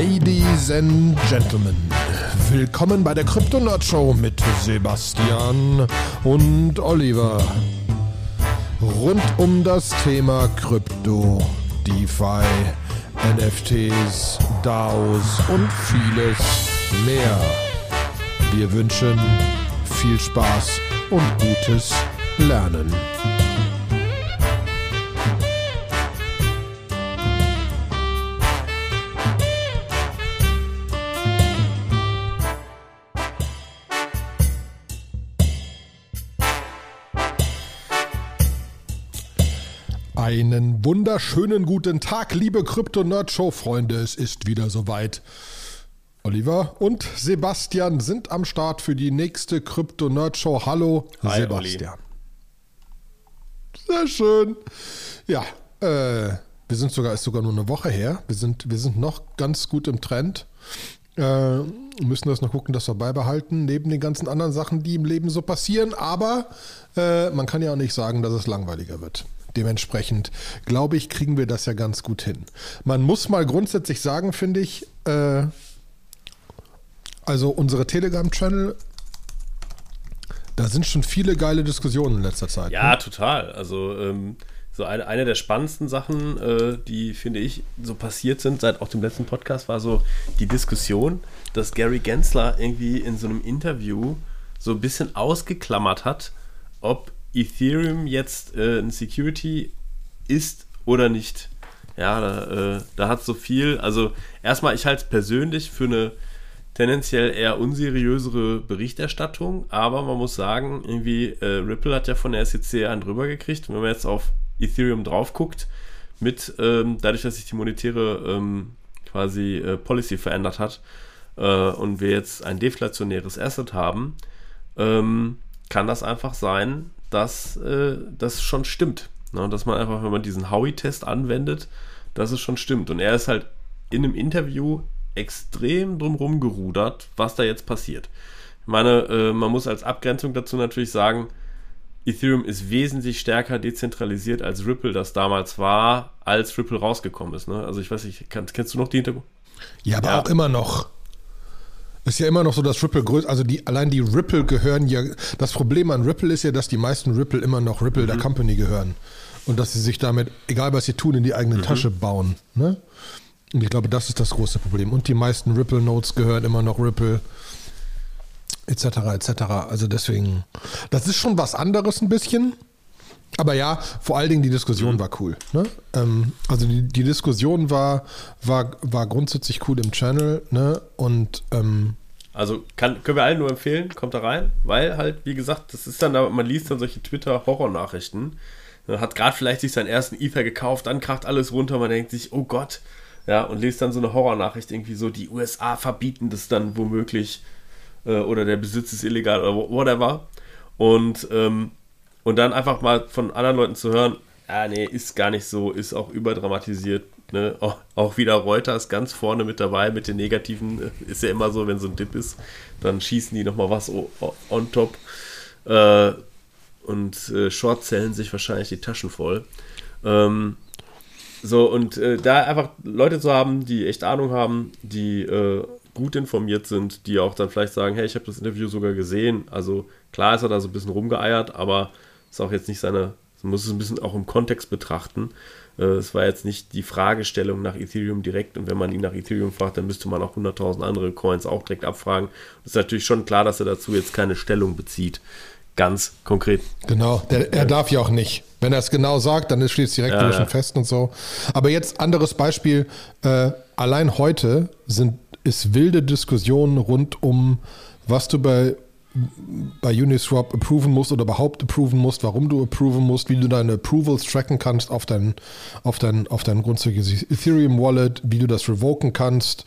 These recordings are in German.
Ladies and Gentlemen, willkommen bei der Crypto Nerd Show mit Sebastian und Oliver. Rund um das Thema Krypto, DeFi, NFTs, DAOs und vieles mehr. Wir wünschen viel Spaß und gutes Lernen. Einen wunderschönen guten Tag, liebe Krypto-Nerd-Show-Freunde. Es ist wieder soweit. Oliver und Sebastian sind am Start für die nächste Krypto-Nerd-Show. Hallo, Hi, Sebastian. Sehr schön. Ja, äh, wir sind sogar, ist sogar nur eine Woche her. Wir sind, wir sind noch ganz gut im Trend. Äh, müssen das noch gucken, dass wir beibehalten, neben den ganzen anderen Sachen, die im Leben so passieren. Aber äh, man kann ja auch nicht sagen, dass es langweiliger wird. Dementsprechend, glaube ich, kriegen wir das ja ganz gut hin. Man muss mal grundsätzlich sagen, finde ich, äh, also unsere Telegram-Channel, da sind schon viele geile Diskussionen in letzter Zeit. Ja, ne? total. Also ähm, so eine, eine der spannendsten Sachen, äh, die finde ich so passiert sind seit auch dem letzten Podcast, war so die Diskussion, dass Gary Gensler irgendwie in so einem Interview so ein bisschen ausgeklammert hat, ob Ethereum jetzt äh, ein Security ist oder nicht. Ja, da, äh, da hat so viel. Also erstmal, ich halte es persönlich für eine tendenziell eher unseriösere Berichterstattung, aber man muss sagen, irgendwie äh, Ripple hat ja von der SEC einen drüber gekriegt. Wenn man jetzt auf Ethereum drauf guckt, mit ähm, dadurch, dass sich die monetäre ähm, quasi äh, Policy verändert hat äh, und wir jetzt ein deflationäres Asset haben, ähm, kann das einfach sein, dass äh, das schon stimmt. Ne? Dass man einfach, wenn man diesen Howie-Test anwendet, dass es schon stimmt. Und er ist halt in einem Interview extrem drumherum gerudert, was da jetzt passiert. Ich meine, äh, man muss als Abgrenzung dazu natürlich sagen, Ethereum ist wesentlich stärker dezentralisiert als Ripple das damals war, als Ripple rausgekommen ist. Ne? Also ich weiß nicht, kann, kennst du noch die Hintergrund? Ja, aber ja. auch immer noch. Ist ja immer noch so, dass Ripple größer, also die, allein die Ripple gehören ja, das Problem an Ripple ist ja, dass die meisten Ripple immer noch Ripple mhm. der Company gehören. Und dass sie sich damit, egal was sie tun, in die eigene mhm. Tasche bauen. Ne? Und ich glaube, das ist das große Problem. Und die meisten Ripple-Notes gehören immer noch Ripple, etc., etc. Also deswegen, das ist schon was anderes ein bisschen. Aber ja, vor allen Dingen die Diskussion mhm. war cool. Ne? Ähm, also die, die, Diskussion war, war, war grundsätzlich cool im Channel. Ne? Und ähm, also kann, können wir allen nur empfehlen, kommt da rein, weil halt, wie gesagt, das ist dann, man liest dann solche Twitter-Horror-Nachrichten. Man hat gerade vielleicht sich seinen ersten Ether gekauft, dann kracht alles runter, man denkt sich, oh Gott, ja, und liest dann so eine Horrornachricht irgendwie so, die USA verbieten das dann womöglich äh, oder der Besitz ist illegal oder whatever. Und ähm, und dann einfach mal von anderen Leuten zu hören, ah nee, ist gar nicht so, ist auch überdramatisiert. Ne? Auch, auch wieder Reuters ganz vorne mit dabei mit den negativen. Äh, ist ja immer so, wenn so ein Dip ist, dann schießen die nochmal was on top. Äh, und äh, Short zählen sich wahrscheinlich die Taschen voll. Ähm, so, und äh, da einfach Leute zu haben, die echt Ahnung haben, die äh, gut informiert sind, die auch dann vielleicht sagen, hey, ich habe das Interview sogar gesehen. Also klar ist er da so ein bisschen rumgeeiert, aber ist auch jetzt nicht seine, man muss es ein bisschen auch im Kontext betrachten. Äh, es war jetzt nicht die Fragestellung nach Ethereum direkt und wenn man ihn nach Ethereum fragt, dann müsste man auch 100.000 andere Coins auch direkt abfragen. Es ist natürlich schon klar, dass er dazu jetzt keine Stellung bezieht. Ganz konkret. Genau, der, er darf ja auch nicht. Wenn er es genau sagt, dann steht es direkt ja, schon fest und so. Aber jetzt anderes Beispiel. Äh, allein heute sind, ist wilde Diskussion rund um, was du bei bei Uniswap approven musst oder überhaupt approven musst, warum du approven musst, wie du deine Approvals tracken kannst auf dein, auf dein, auf dein grundsätzliches Ethereum Wallet, wie du das revoken kannst,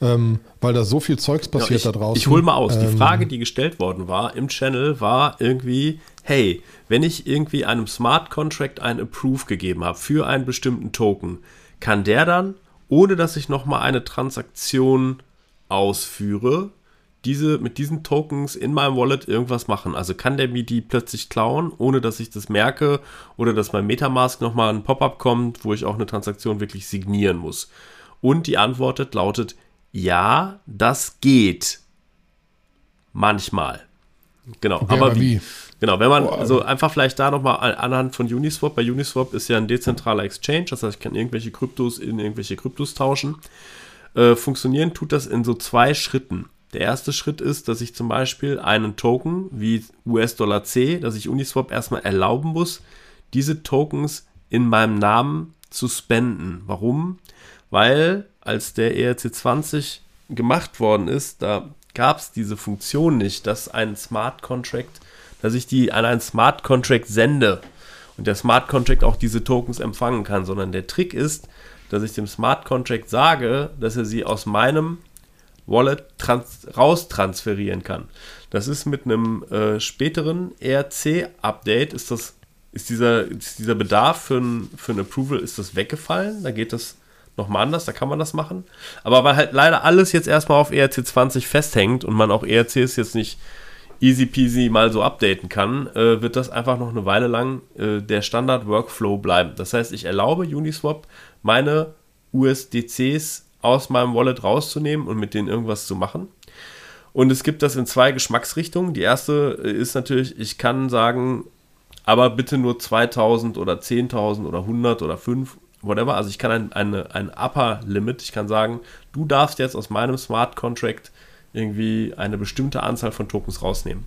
ähm, weil da so viel Zeugs passiert ja, ich, da draußen. Ich hole mal aus. Ähm, die Frage, die gestellt worden war im Channel, war irgendwie, hey, wenn ich irgendwie einem Smart Contract ein Approve gegeben habe für einen bestimmten Token, kann der dann, ohne dass ich nochmal eine Transaktion ausführe, diese, mit diesen Tokens in meinem Wallet irgendwas machen? Also kann der mir die plötzlich klauen, ohne dass ich das merke oder dass mein Metamask nochmal ein Pop-up kommt, wo ich auch eine Transaktion wirklich signieren muss? Und die Antwort lautet ja, das geht. Manchmal. Genau, Okay, aber aber wie? wie? Genau, wenn man, Boah. also einfach vielleicht da nochmal anhand von Uniswap, bei Uniswap ist ja ein dezentraler Exchange, das heißt, ich kann irgendwelche Kryptos in irgendwelche Kryptos tauschen. Äh, funktionieren tut das in so zwei Schritten. Der erste Schritt ist, dass ich zum Beispiel einen Token wie US-Dollar C, dass ich Uniswap erstmal erlauben muss, diese Tokens in meinem Namen zu spenden. Warum? Weil als der E ERC20 gemacht worden ist, da gab es diese Funktion nicht, dass ein Smart Contract, dass ich die an einen Smart Contract sende und der Smart Contract auch diese Tokens empfangen kann, sondern der Trick ist, dass ich dem Smart Contract sage, dass er sie aus meinem Wallet trans raustransferieren kann. Das ist mit einem äh, späteren ERC-Update ist ist dieser, ist dieser Bedarf für ein, für ein Approval ist das weggefallen. Da geht das nochmal anders, da kann man das machen. Aber weil halt leider alles jetzt erstmal auf ERC 20 festhängt und man auch ERCs jetzt nicht easy peasy mal so updaten kann, äh, wird das einfach noch eine Weile lang äh, der Standard-Workflow bleiben. Das heißt, ich erlaube Uniswap, meine USDCs aus meinem Wallet rauszunehmen und mit denen irgendwas zu machen. Und es gibt das in zwei Geschmacksrichtungen. Die erste äh, ist natürlich, ich kann sagen, aber bitte nur 2000 oder 10.000 oder 100 oder 5, whatever. Also ich kann ein, eine, ein Upper Limit, ich kann sagen, du darfst jetzt aus meinem Smart Contract irgendwie eine bestimmte Anzahl von Tokens rausnehmen.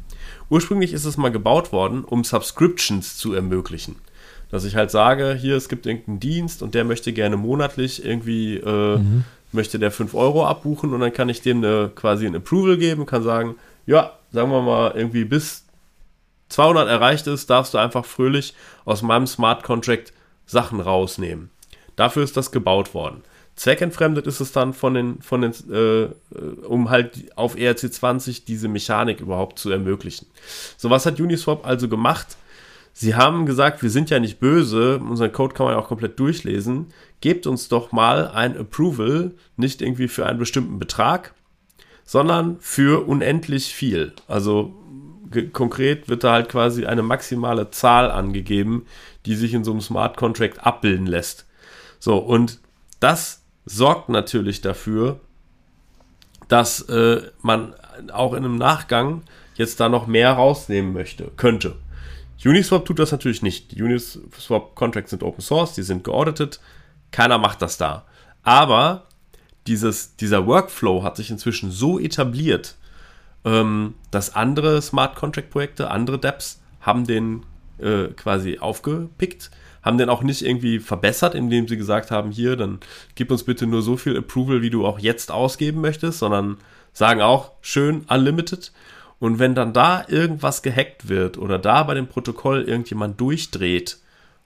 Ursprünglich ist es mal gebaut worden, um Subscriptions zu ermöglichen. Dass ich halt sage, hier, es gibt irgendeinen Dienst und der möchte gerne monatlich irgendwie, äh, möchte der 5 Euro abbuchen und dann kann ich dem eine, quasi ein Approval geben, kann sagen, ja, sagen wir mal irgendwie bis 200 erreicht ist, darfst du einfach fröhlich aus meinem Smart Contract Sachen rausnehmen. Dafür ist das gebaut worden. Zweckentfremdet ist es dann von den, von den äh, äh, um halt auf ERC20 diese Mechanik überhaupt zu ermöglichen. So, was hat Uniswap also gemacht? Sie haben gesagt, wir sind ja nicht böse, unseren Code kann man ja auch komplett durchlesen. Gebt uns doch mal ein Approval, nicht irgendwie für einen bestimmten Betrag, sondern für unendlich viel. Also konkret wird da halt quasi eine maximale Zahl angegeben, die sich in so einem Smart Contract abbilden lässt. So, und das sorgt natürlich dafür, dass äh, man auch in einem Nachgang jetzt da noch mehr rausnehmen möchte, könnte. Uniswap tut das natürlich nicht. Die Uniswap Contracts sind Open Source, die sind geauditet. Keiner macht das da. Aber dieses, dieser Workflow hat sich inzwischen so etabliert, ähm, dass andere Smart Contract Projekte, andere Dapps haben den äh, quasi aufgepickt, haben den auch nicht irgendwie verbessert, indem sie gesagt haben, hier, dann gib uns bitte nur so viel Approval, wie du auch jetzt ausgeben möchtest, sondern sagen auch, schön, unlimited. Und wenn dann da irgendwas gehackt wird oder da bei dem Protokoll irgendjemand durchdreht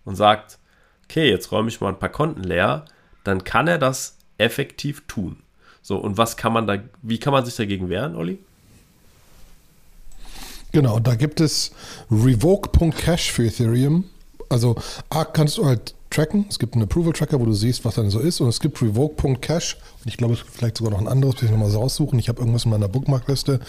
und sagt, okay, jetzt räume ich mal ein paar Konten leer, dann kann er das effektiv tun. So, und was kann man da, wie kann man sich dagegen wehren, Olli? Genau, da gibt es revoke.cache für Ethereum. Also A kannst du halt tracken. Es gibt einen Approval-Tracker, wo du siehst, was dann so ist. Und es gibt revoke.cache. Und ich glaube, es gibt vielleicht sogar noch ein anderes, muss ich nochmal so raussuchen. Ich habe irgendwas in meiner Bookmarkliste,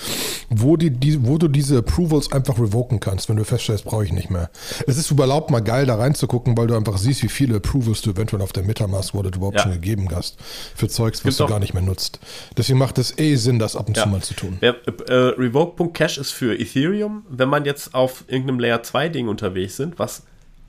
wo, die, die, wo du diese Approvals einfach revoken kannst, wenn du feststellst, brauche ich nicht mehr. Es ist überhaupt mal geil, da reinzugucken, weil du einfach siehst, wie viele Approvals du eventuell auf der Metamask Wallet überhaupt Ja. schon gegeben hast. Für Zeugs, was du gar nicht mehr nutzt. Deswegen macht es eh Sinn, das ab und Ja. zu mal zu tun. Ja, äh, Revoke.cache ist für Ethereum, wenn man jetzt auf irgendeinem Layer 2 Ding unterwegs sind, was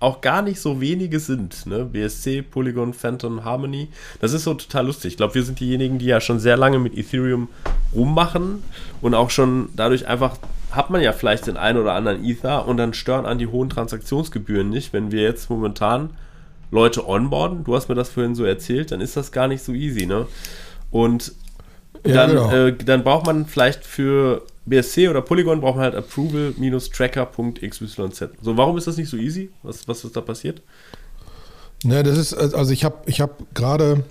auch gar nicht so wenige sind, ne? BSC, Polygon, Phantom, Harmony. Das ist so total lustig. Ich glaube, wir sind diejenigen, die ja schon sehr lange mit Ethereum rummachen und auch schon dadurch einfach hat man ja vielleicht den einen oder anderen Ether und dann stören an die hohen Transaktionsgebühren nicht. Wenn wir jetzt momentan Leute onboarden, du hast mir das vorhin so erzählt, dann ist das gar nicht so easy, ne? Und Ja, dann, genau. äh, dann braucht man vielleicht für BSC oder Polygon braucht man halt approval-tracker.xyz. So, warum ist das nicht so easy? Was, was ist da passiert? Ne, das ist, also ich habe ich hab gerade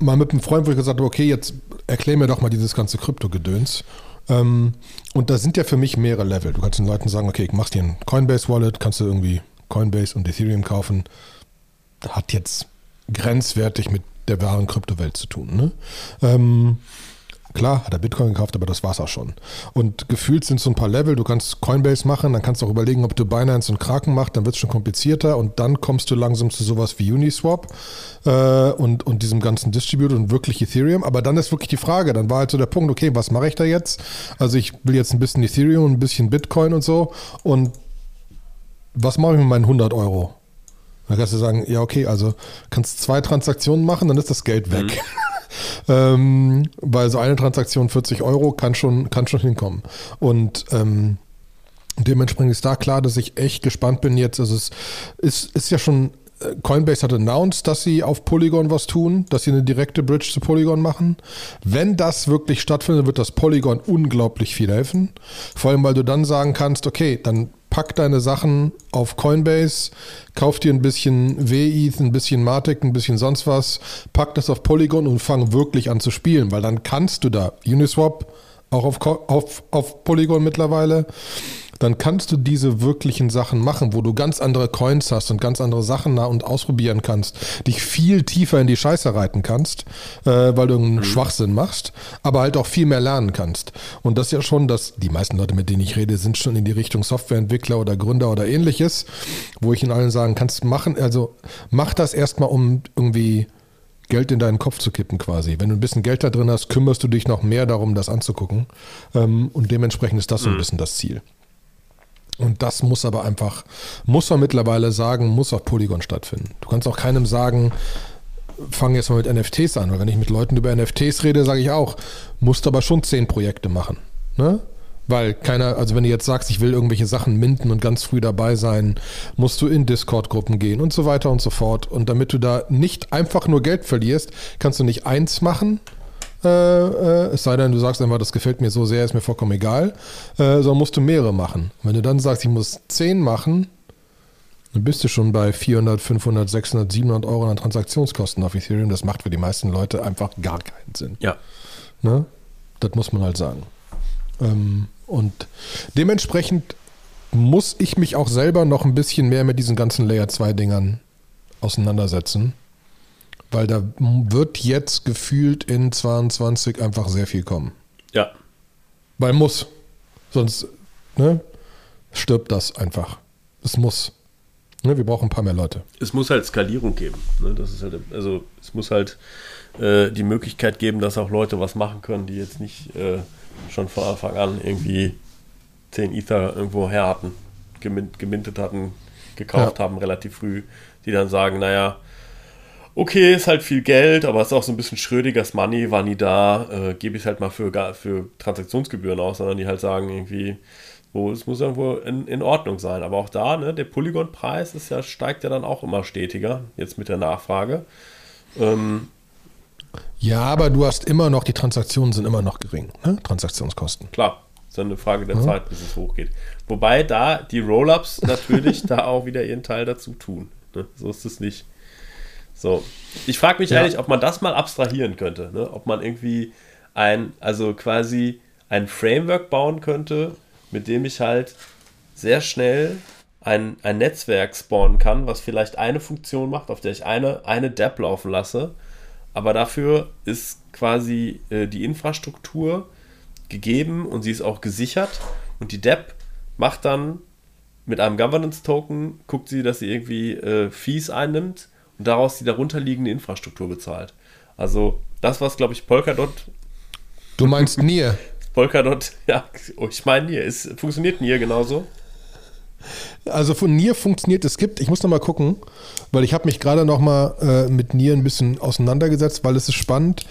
mal mit einem Freund, wo ich gesagt habe, okay, jetzt erklär mir doch mal dieses ganze Krypto-Gedöns. Ähm, und da sind ja für mich mehrere Level. Du kannst den Leuten sagen, okay, ich mach dir ein Coinbase-Wallet, kannst du irgendwie Coinbase und Ethereum kaufen. Hat jetzt grenzwertig mit der wahren Kryptowelt zu tun. Ne? Ähm, Klar, hat er Bitcoin gekauft, aber das war's auch schon. Und gefühlt sind so ein paar Level, du kannst Coinbase machen, dann kannst du auch überlegen, ob du Binance und Kraken machst, dann wird es schon komplizierter und dann kommst du langsam zu sowas wie Uniswap äh, und, und diesem ganzen Distributor und wirklich Ethereum. Aber dann ist wirklich die Frage, dann war halt so der Punkt, okay, was mache ich da jetzt? Also ich will jetzt ein bisschen Ethereum, ein bisschen Bitcoin und so und was mache ich mit meinen 100 Euro? Dann kannst du sagen, ja okay, also kannst zwei Transaktionen machen, dann ist das Geld weg. Mhm. ähm, weil so eine Transaktion 40 Euro kann schon, kann schon hinkommen. Und ähm, dementsprechend ist da klar, dass ich echt gespannt bin jetzt. Also es ist, ist ja schon äh, Coinbase hat announced, dass sie auf Polygon was tun, dass sie eine direkte Bridge zu Polygon machen. Wenn das wirklich stattfindet, wird das Polygon unglaublich viel helfen. Vor allem, weil du dann sagen kannst, okay, dann pack deine Sachen auf Coinbase, kauf dir ein bisschen WETH, ein bisschen Matic, ein bisschen sonst was, pack das auf Polygon und fang wirklich an zu spielen, weil dann kannst du da Uniswap auch auf, auf, auf Polygon mittlerweile dann kannst du diese wirklichen Sachen machen, wo du ganz andere Coins hast und ganz andere Sachen nah und ausprobieren kannst, dich viel tiefer in die Scheiße reiten kannst, äh, weil du einen mhm. Schwachsinn machst, aber halt auch viel mehr lernen kannst. Und das ist ja schon, dass die meisten Leute, mit denen ich rede, sind schon in die Richtung Softwareentwickler oder Gründer oder ähnliches, wo ich ihnen allen sagen, kannst machen, also mach das erstmal, um irgendwie Geld in deinen Kopf zu kippen quasi. Wenn du ein bisschen Geld da drin hast, kümmerst du dich noch mehr darum, das anzugucken. Ähm, und dementsprechend ist das so ein mhm. bisschen das Ziel. Und das muss aber einfach, muss man mittlerweile sagen, muss auf Polygon stattfinden. Du kannst auch keinem sagen, fang jetzt mal mit NFTs an, weil wenn ich mit Leuten über NFTs rede, sage ich auch, musst aber schon zehn Projekte machen. Ne? Weil keiner, also wenn du jetzt sagst, ich will irgendwelche Sachen minden und ganz früh dabei sein, musst du in Discord-Gruppen gehen und so weiter und so fort. Und damit du da nicht einfach nur Geld verlierst, kannst du nicht eins machen, äh, äh, es sei denn, du sagst einfach, das gefällt mir so sehr, ist mir vollkommen egal, äh, sondern musst du mehrere machen. Wenn du dann sagst, ich muss zehn machen, dann bist du schon bei 400, 500, 600, 700 Euro an Transaktionskosten auf Ethereum. Das macht für die meisten Leute einfach gar keinen Sinn. Ja. Ne? Das muss man halt sagen. Ähm, und dementsprechend muss ich mich auch selber noch ein bisschen mehr mit diesen ganzen Layer 2 Dingern auseinandersetzen. Weil da wird jetzt gefühlt in 22 einfach sehr viel kommen. Ja. Weil muss. Sonst ne, stirbt das einfach. Es muss. Ne, wir brauchen ein paar mehr Leute. Es muss halt Skalierung geben. Ne? Das ist halt, also es muss halt äh, die Möglichkeit geben, dass auch Leute was machen können, die jetzt nicht äh, schon von Anfang an irgendwie 10 Ether irgendwo her hatten, gemintet hatten, gekauft ja. haben relativ früh, die dann sagen, naja, okay, ist halt viel Geld, aber es ist auch so ein bisschen Schrödigers Money, war nie da, äh, gebe ich halt mal für, für Transaktionsgebühren aus, sondern die halt sagen irgendwie, wo es muss irgendwo in, in Ordnung sein. Aber auch da, ne, der Polygon-Preis ist ja, steigt ja dann auch immer stetiger, jetzt mit der Nachfrage. Ähm, ja, aber du hast immer noch, die Transaktionen sind immer noch gering, ne? Transaktionskosten. Klar, ist dann eine Frage der ja. Zeit, bis es hochgeht. Wobei da die Roll-Ups natürlich da auch wieder ihren Teil dazu tun. Ne? So ist es nicht. So. Ich frage mich ja. eigentlich, ob man das mal abstrahieren könnte. Ne? Ob man irgendwie ein, also quasi ein Framework bauen könnte, mit dem ich halt sehr schnell ein, ein Netzwerk spawnen kann, was vielleicht eine Funktion macht, auf der ich eine, eine DApp laufen lasse. Aber dafür ist quasi äh, die Infrastruktur gegeben und sie ist auch gesichert. Und die DApp macht dann mit einem Governance-Token, guckt sie, dass sie irgendwie äh, Fees einnimmt und daraus die darunterliegende Infrastruktur bezahlt. Also das, was, glaube ich, Polkadot. Du meinst Nier? Polkadot, ja, oh, ich meine Nier. Ist, funktioniert Nier genauso? Also von Nier funktioniert es gibt, ich muss noch mal gucken, weil ich habe mich gerade noch mal äh, mit Nier ein bisschen auseinandergesetzt, weil es ist spannend.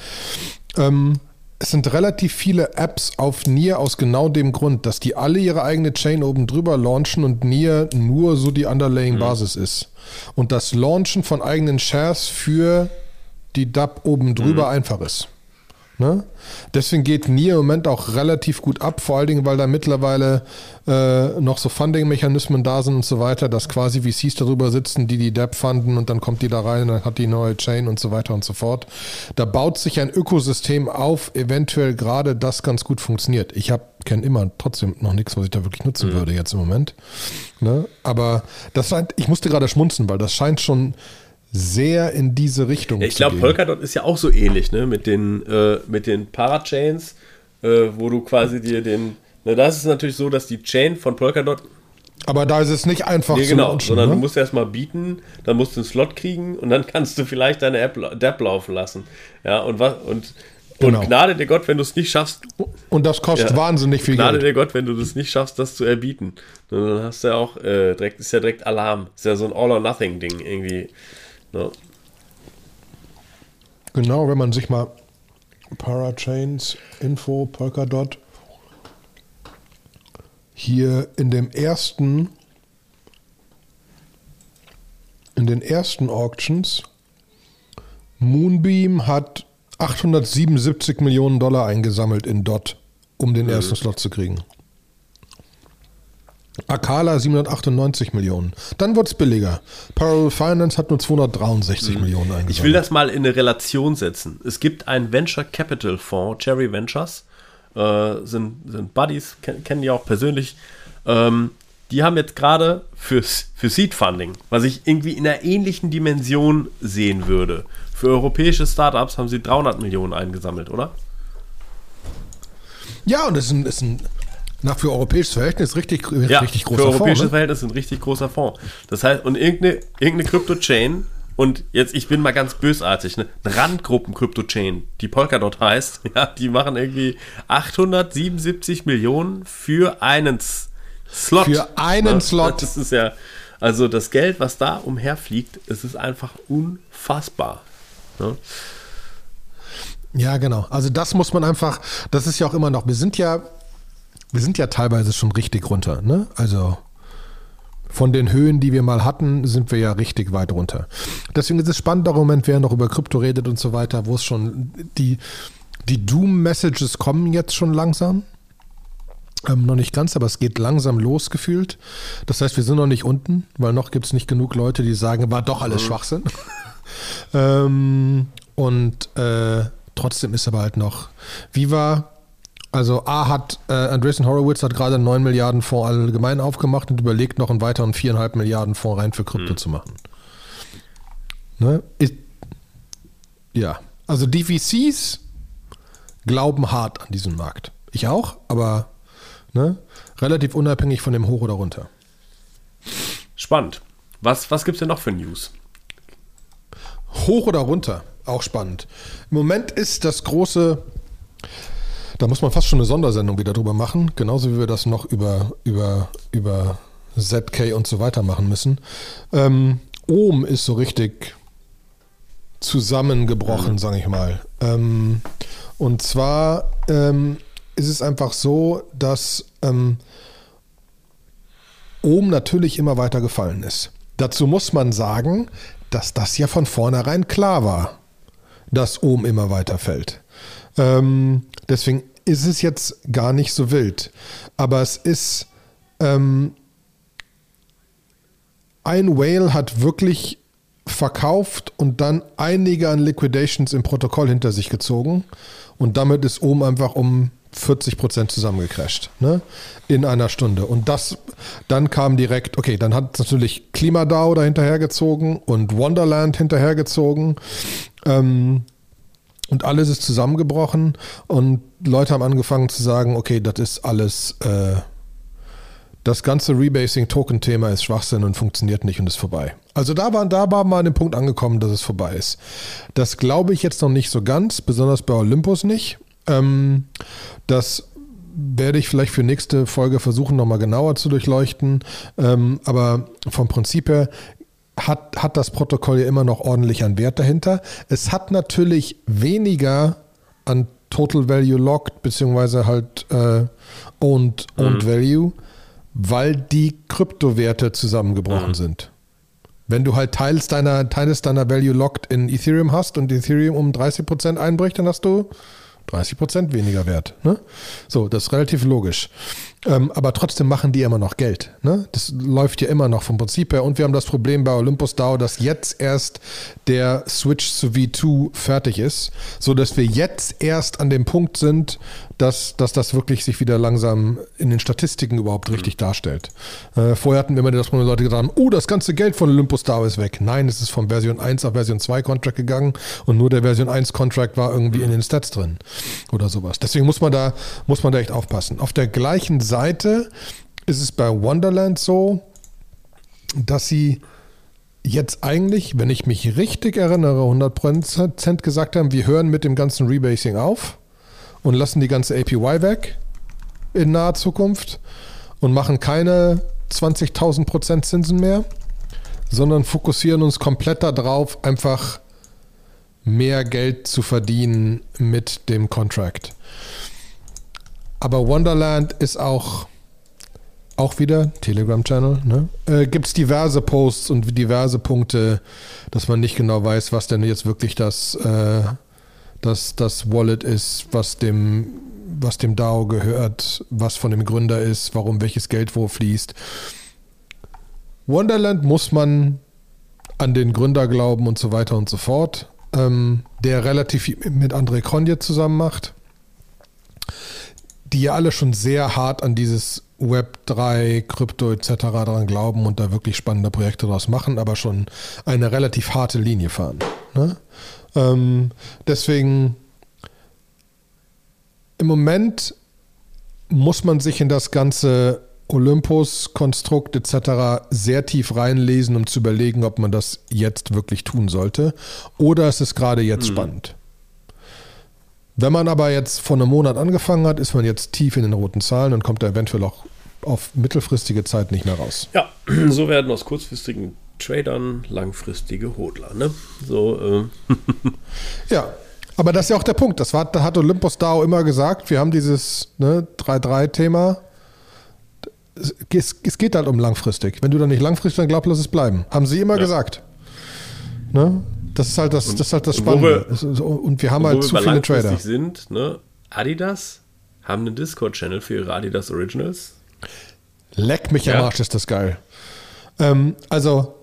Ähm, es sind relativ viele Apps auf Nier aus genau dem Grund, dass die alle ihre eigene Chain oben drüber launchen und Nier nur so die Underlaying-Basis mhm. ist. Und das Launchen von eigenen Shares für die DApp oben drüber mhm. einfach ist. Ne? Deswegen geht Nier im Moment auch relativ gut ab, vor allen Dingen, weil da mittlerweile äh, noch so Funding-Mechanismen da sind und so weiter, dass quasi VCs darüber sitzen, die die DApp fanden und dann kommt die da rein und dann hat die neue Chain und so weiter und so fort. Da baut sich ein Ökosystem auf, eventuell gerade das ganz gut funktioniert. Ich kenne immer trotzdem noch nichts, was ich da wirklich nutzen mhm. würde jetzt im Moment. Ne? Aber das scheint, ich musste gerade schmunzen, weil das scheint schon sehr in diese Richtung Ich glaube, Polkadot ist ja auch so ähnlich, ne? Mit den, äh, mit den Parachains, äh, wo du quasi dir den. Ne, das ist natürlich so, dass die Chain von Polkadot. Aber da ist es nicht einfach Nee, zu genau, launchen, sondern ne? du musst erstmal bieten, dann musst du einen Slot kriegen und dann kannst du vielleicht deine App, App laufen lassen. Ja, und was. Und, Genau. und Gnade dir Gott, wenn du es nicht schaffst, Und das kostet Ja. wahnsinnig viel Gnade Geld. dir Gott, wenn du das nicht schaffst, das zu erbieten. Dann hast du ja auch äh, direkt, ist ja direkt Alarm. Ist ja so ein All-or-Nothing-Ding irgendwie. Ne? Genau, wenn man sich mal Parachains, Info, Polkadot hier in dem ersten, in den ersten Auctions, Moonbeam hat 877 Millionen Dollar eingesammelt in DOT, um den ersten Slot zu kriegen. Akala 798 Millionen. Dann wird es billiger. Parallel Finance hat nur 263 Millionen eingesammelt. Ich will das mal in eine Relation setzen. Es gibt einen Venture Capital Fonds, Cherry Ventures, äh, sind, sind Buddies, ken, kennen die auch persönlich. Ähm, die haben jetzt gerade fürs, für Seed Funding, was ich irgendwie in einer ähnlichen Dimension sehen würde. Für europäische Startups haben sie 300 Millionen eingesammelt, oder? Ja, und das ist ein, ist ein nach für europäisches Verhältnis richtig, Ja, richtig für großer europäische Fonds. Ne? Verhältnisse ein richtig großer Fonds. Das heißt, und irgendeine, irgendeine Krypto-Chain, und jetzt, ich bin mal ganz bösartig, ne, eine Randgruppen-Krypto-Chain, die Polkadot heißt, ja, die machen irgendwie 877 Millionen für einen Slot. Für einen Slot. Das ist ja, also das Geld, was da umherfliegt, es ist einfach unfassbar. Ne? Ja, genau. Also das muss man einfach, das ist ja auch immer noch, wir sind ja, wir sind ja teilweise schon richtig runter, ne? Also von den Höhen, die wir mal hatten, sind wir ja richtig weit runter. Deswegen ist es spannend, darum, Moment, wer noch über Krypto redet und so weiter, wo es schon die, die Doom-Messages kommen jetzt schon langsam. Ähm, noch nicht ganz, aber es geht langsam los gefühlt. Das heißt, wir sind noch nicht unten, weil noch gibt es nicht genug Leute, die sagen, war doch alles Schwachsinn. ähm, und äh, trotzdem ist aber halt noch Viva. Also A hat, äh, Andreessen Horowitz hat gerade einen 9 Milliarden Fonds allgemein aufgemacht und überlegt noch einen weiteren 4,5 Milliarden Fonds rein für Krypto zu machen. Ne? Ist, ja, also die VCs glauben hart an diesen Markt. Ich auch, aber ne, relativ unabhängig von dem Hoch oder runter. Spannend. Was, was gibt es denn noch für News? Hoch oder runter, auch spannend. Im Moment ist das große, da muss man fast schon eine Sondersendung wieder drüber machen, genauso wie wir das noch über, über, über ZK und so weiter machen müssen. Ähm, Ohm ist so richtig zusammengebrochen, sage ich mal. Ähm, und zwar ähm, ist es einfach so, dass ähm, Ohm natürlich immer weiter gefallen ist. Dazu muss man sagen, dass das ja von vornherein klar war, dass Ohm immer weiter fällt. Ähm, deswegen ist es jetzt gar nicht so wild. Aber es ist, ähm, ein Whale hat wirklich verkauft und dann einige an Liquidations im Protokoll hinter sich gezogen. Und damit ist Ohm einfach um 40 Prozent zusammengecrasht, ne? In einer Stunde. Und das, dann kam direkt, okay, dann hat natürlich KlimaDAO da hinterhergezogen und Wonderland hinterhergezogen. Ähm, und alles ist zusammengebrochen und Leute haben angefangen zu sagen, okay, das ist alles, äh, das ganze Rebasing-Token-Thema ist Schwachsinn und funktioniert nicht und ist vorbei. Also da war, da war mal an dem Punkt angekommen, dass es vorbei ist. Das glaube ich jetzt noch nicht so ganz, besonders bei Olympus nicht. Ähm, das werde ich vielleicht für nächste Folge versuchen, nochmal genauer zu durchleuchten. Ähm, aber vom Prinzip her hat, hat das Protokoll ja immer noch ordentlich an Wert dahinter. Es hat natürlich weniger an Total Value Locked, beziehungsweise halt äh, Owned, owned Value, weil die Kryptowerte zusammengebrochen sind. Wenn du halt Teils deiner, Teils deiner Value Locked in Ethereum hast und Ethereum um 30% einbricht, dann hast du 30% weniger Wert. Ne? So, das ist relativ logisch. Ähm, aber trotzdem machen die immer noch Geld. Ne? Das läuft ja immer noch vom Prinzip her. Und wir haben das Problem bei Olympus DAO, dass jetzt erst der Switch zu V2 fertig ist, sodass wir jetzt erst an dem Punkt sind, dass, dass das wirklich sich wieder langsam in den Statistiken überhaupt richtig mhm. darstellt. Äh, vorher hatten wir immer das Problem, Leute gesagt haben, oh, das ganze Geld von Olympus DAO ist weg. Nein, es ist von Version 1 auf Version 2 Contract gegangen und nur der Version 1 Contract war irgendwie in den Stats drin oder sowas. Deswegen muss man da, muss man da echt aufpassen. Auf der gleichen Seite ist es bei Wonderland so, dass sie jetzt eigentlich, wenn ich mich richtig erinnere, 100% gesagt haben, wir hören mit dem ganzen Rebasing auf und lassen die ganze APY weg in naher Zukunft und machen keine 20.000% Zinsen mehr, sondern fokussieren uns komplett darauf, einfach mehr Geld zu verdienen mit dem Contract. Aber Wonderland ist auch, auch wieder Telegram-Channel. Ne? Äh, Gibt es diverse Posts und diverse Punkte, dass man nicht genau weiß, was denn jetzt wirklich das, äh, das, das Wallet ist, was dem, was dem DAO gehört, was von dem Gründer ist, warum welches Geld wo fließt. Wonderland muss man an den Gründer glauben und so weiter und so fort, ähm, der relativ mit André Kronje zusammen macht die ja alle schon sehr hart an dieses Web 3, Krypto etc. daran glauben und da wirklich spannende Projekte daraus machen, aber schon eine relativ harte Linie fahren. Ne? Ähm, deswegen im Moment muss man sich in das ganze Olympus-Konstrukt etc. sehr tief reinlesen, um zu überlegen, ob man das jetzt wirklich tun sollte. Oder ist es gerade jetzt mhm. spannend? Wenn man aber jetzt vor einem Monat angefangen hat, ist man jetzt tief in den roten Zahlen und kommt da eventuell auch auf mittelfristige Zeit nicht mehr raus. Ja, so werden aus kurzfristigen Tradern langfristige Hodler. Ne? So, äh. ja, aber das ist ja auch der Punkt. Das war, da hat Olympus DAO immer gesagt, wir haben dieses ne, 3-3-Thema. Es, es, geht halt um langfristig. Wenn du dann nicht langfristig, dann glaub, lass es bleiben. Haben sie immer ja. gesagt. Ne? Das ist halt das, das, ist halt das Spannende. Wir, und wir haben halt zu viele Trader. sind, ne? Adidas haben einen Discord-Channel für ihre Adidas Originals. Leck mich ja. am Arsch, ist das geil. Ähm, also,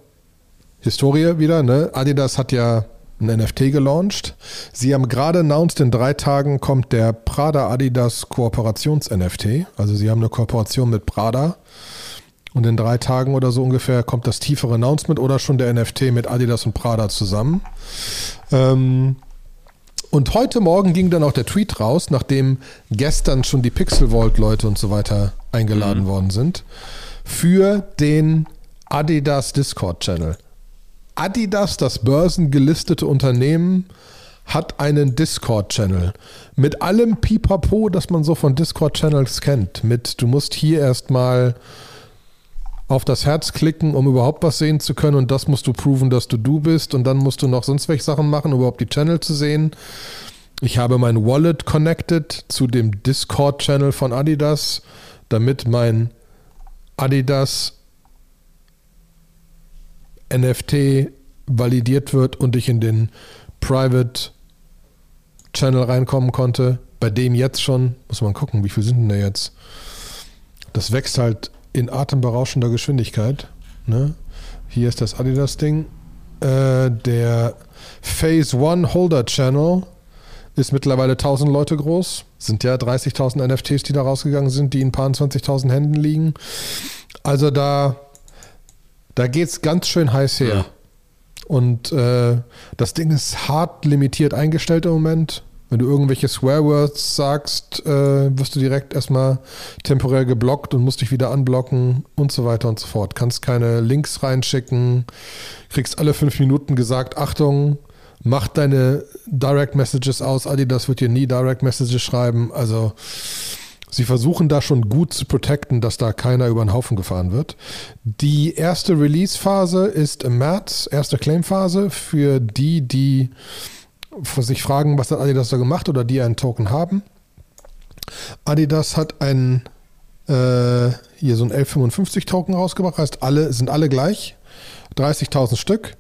Historie wieder, ne? Adidas hat ja ein NFT gelauncht. Sie haben gerade announced, in drei Tagen kommt der Prada Adidas Kooperations-NFT. Also sie haben eine Kooperation mit Prada. Und in drei Tagen oder so ungefähr kommt das tiefere Announcement oder schon der NFT mit Adidas und Prada zusammen. Ähm, und heute Morgen ging dann auch der Tweet raus, nachdem gestern schon die Pixel Vault Leute und so weiter eingeladen mhm. worden sind, für den Adidas Discord Channel. Adidas, das börsengelistete Unternehmen, hat einen Discord-Channel. Mit allem Pipapo, das man so von Discord-Channels kennt. Mit, du musst hier erstmal auf das Herz klicken, um überhaupt was sehen zu können. Und das musst du proven, dass du du bist. Und dann musst du noch sonst welche Sachen machen, um überhaupt die Channel zu sehen. Ich habe mein Wallet connected zu dem Discord-Channel von Adidas, damit mein Adidas NFT validiert wird und ich in den Private Channel reinkommen konnte. Bei dem jetzt schon, muss man gucken, wie viel sind denn da jetzt? Das wächst halt in atemberauschender Geschwindigkeit. Ne? Hier ist das Adidas-Ding. Äh, der Phase One Holder Channel ist mittlerweile 1000 Leute groß. Sind ja 30.000 NFTs, die da rausgegangen sind, die in ein paar 20.000 Händen liegen. Also da, da geht es ganz schön heiß her. Ja. Und äh, das Ding ist hart limitiert eingestellt im Moment. Wenn du irgendwelche Swearwords sagst, äh, wirst du direkt erstmal temporär geblockt und musst dich wieder anblocken und so weiter und so fort. Kannst keine Links reinschicken, kriegst alle fünf Minuten gesagt, Achtung, mach deine Direct Messages aus. Adidas wird dir nie Direct Messages schreiben. Also sie versuchen da schon gut zu protecten, dass da keiner über den Haufen gefahren wird. Die erste Release-Phase ist im März, erste Claim-Phase für die, die sich fragen, was hat Adidas da gemacht oder die einen Token haben. Adidas hat ein äh, hier so ein L55 Token rausgebracht, heißt alle sind alle gleich, 30.000 Stück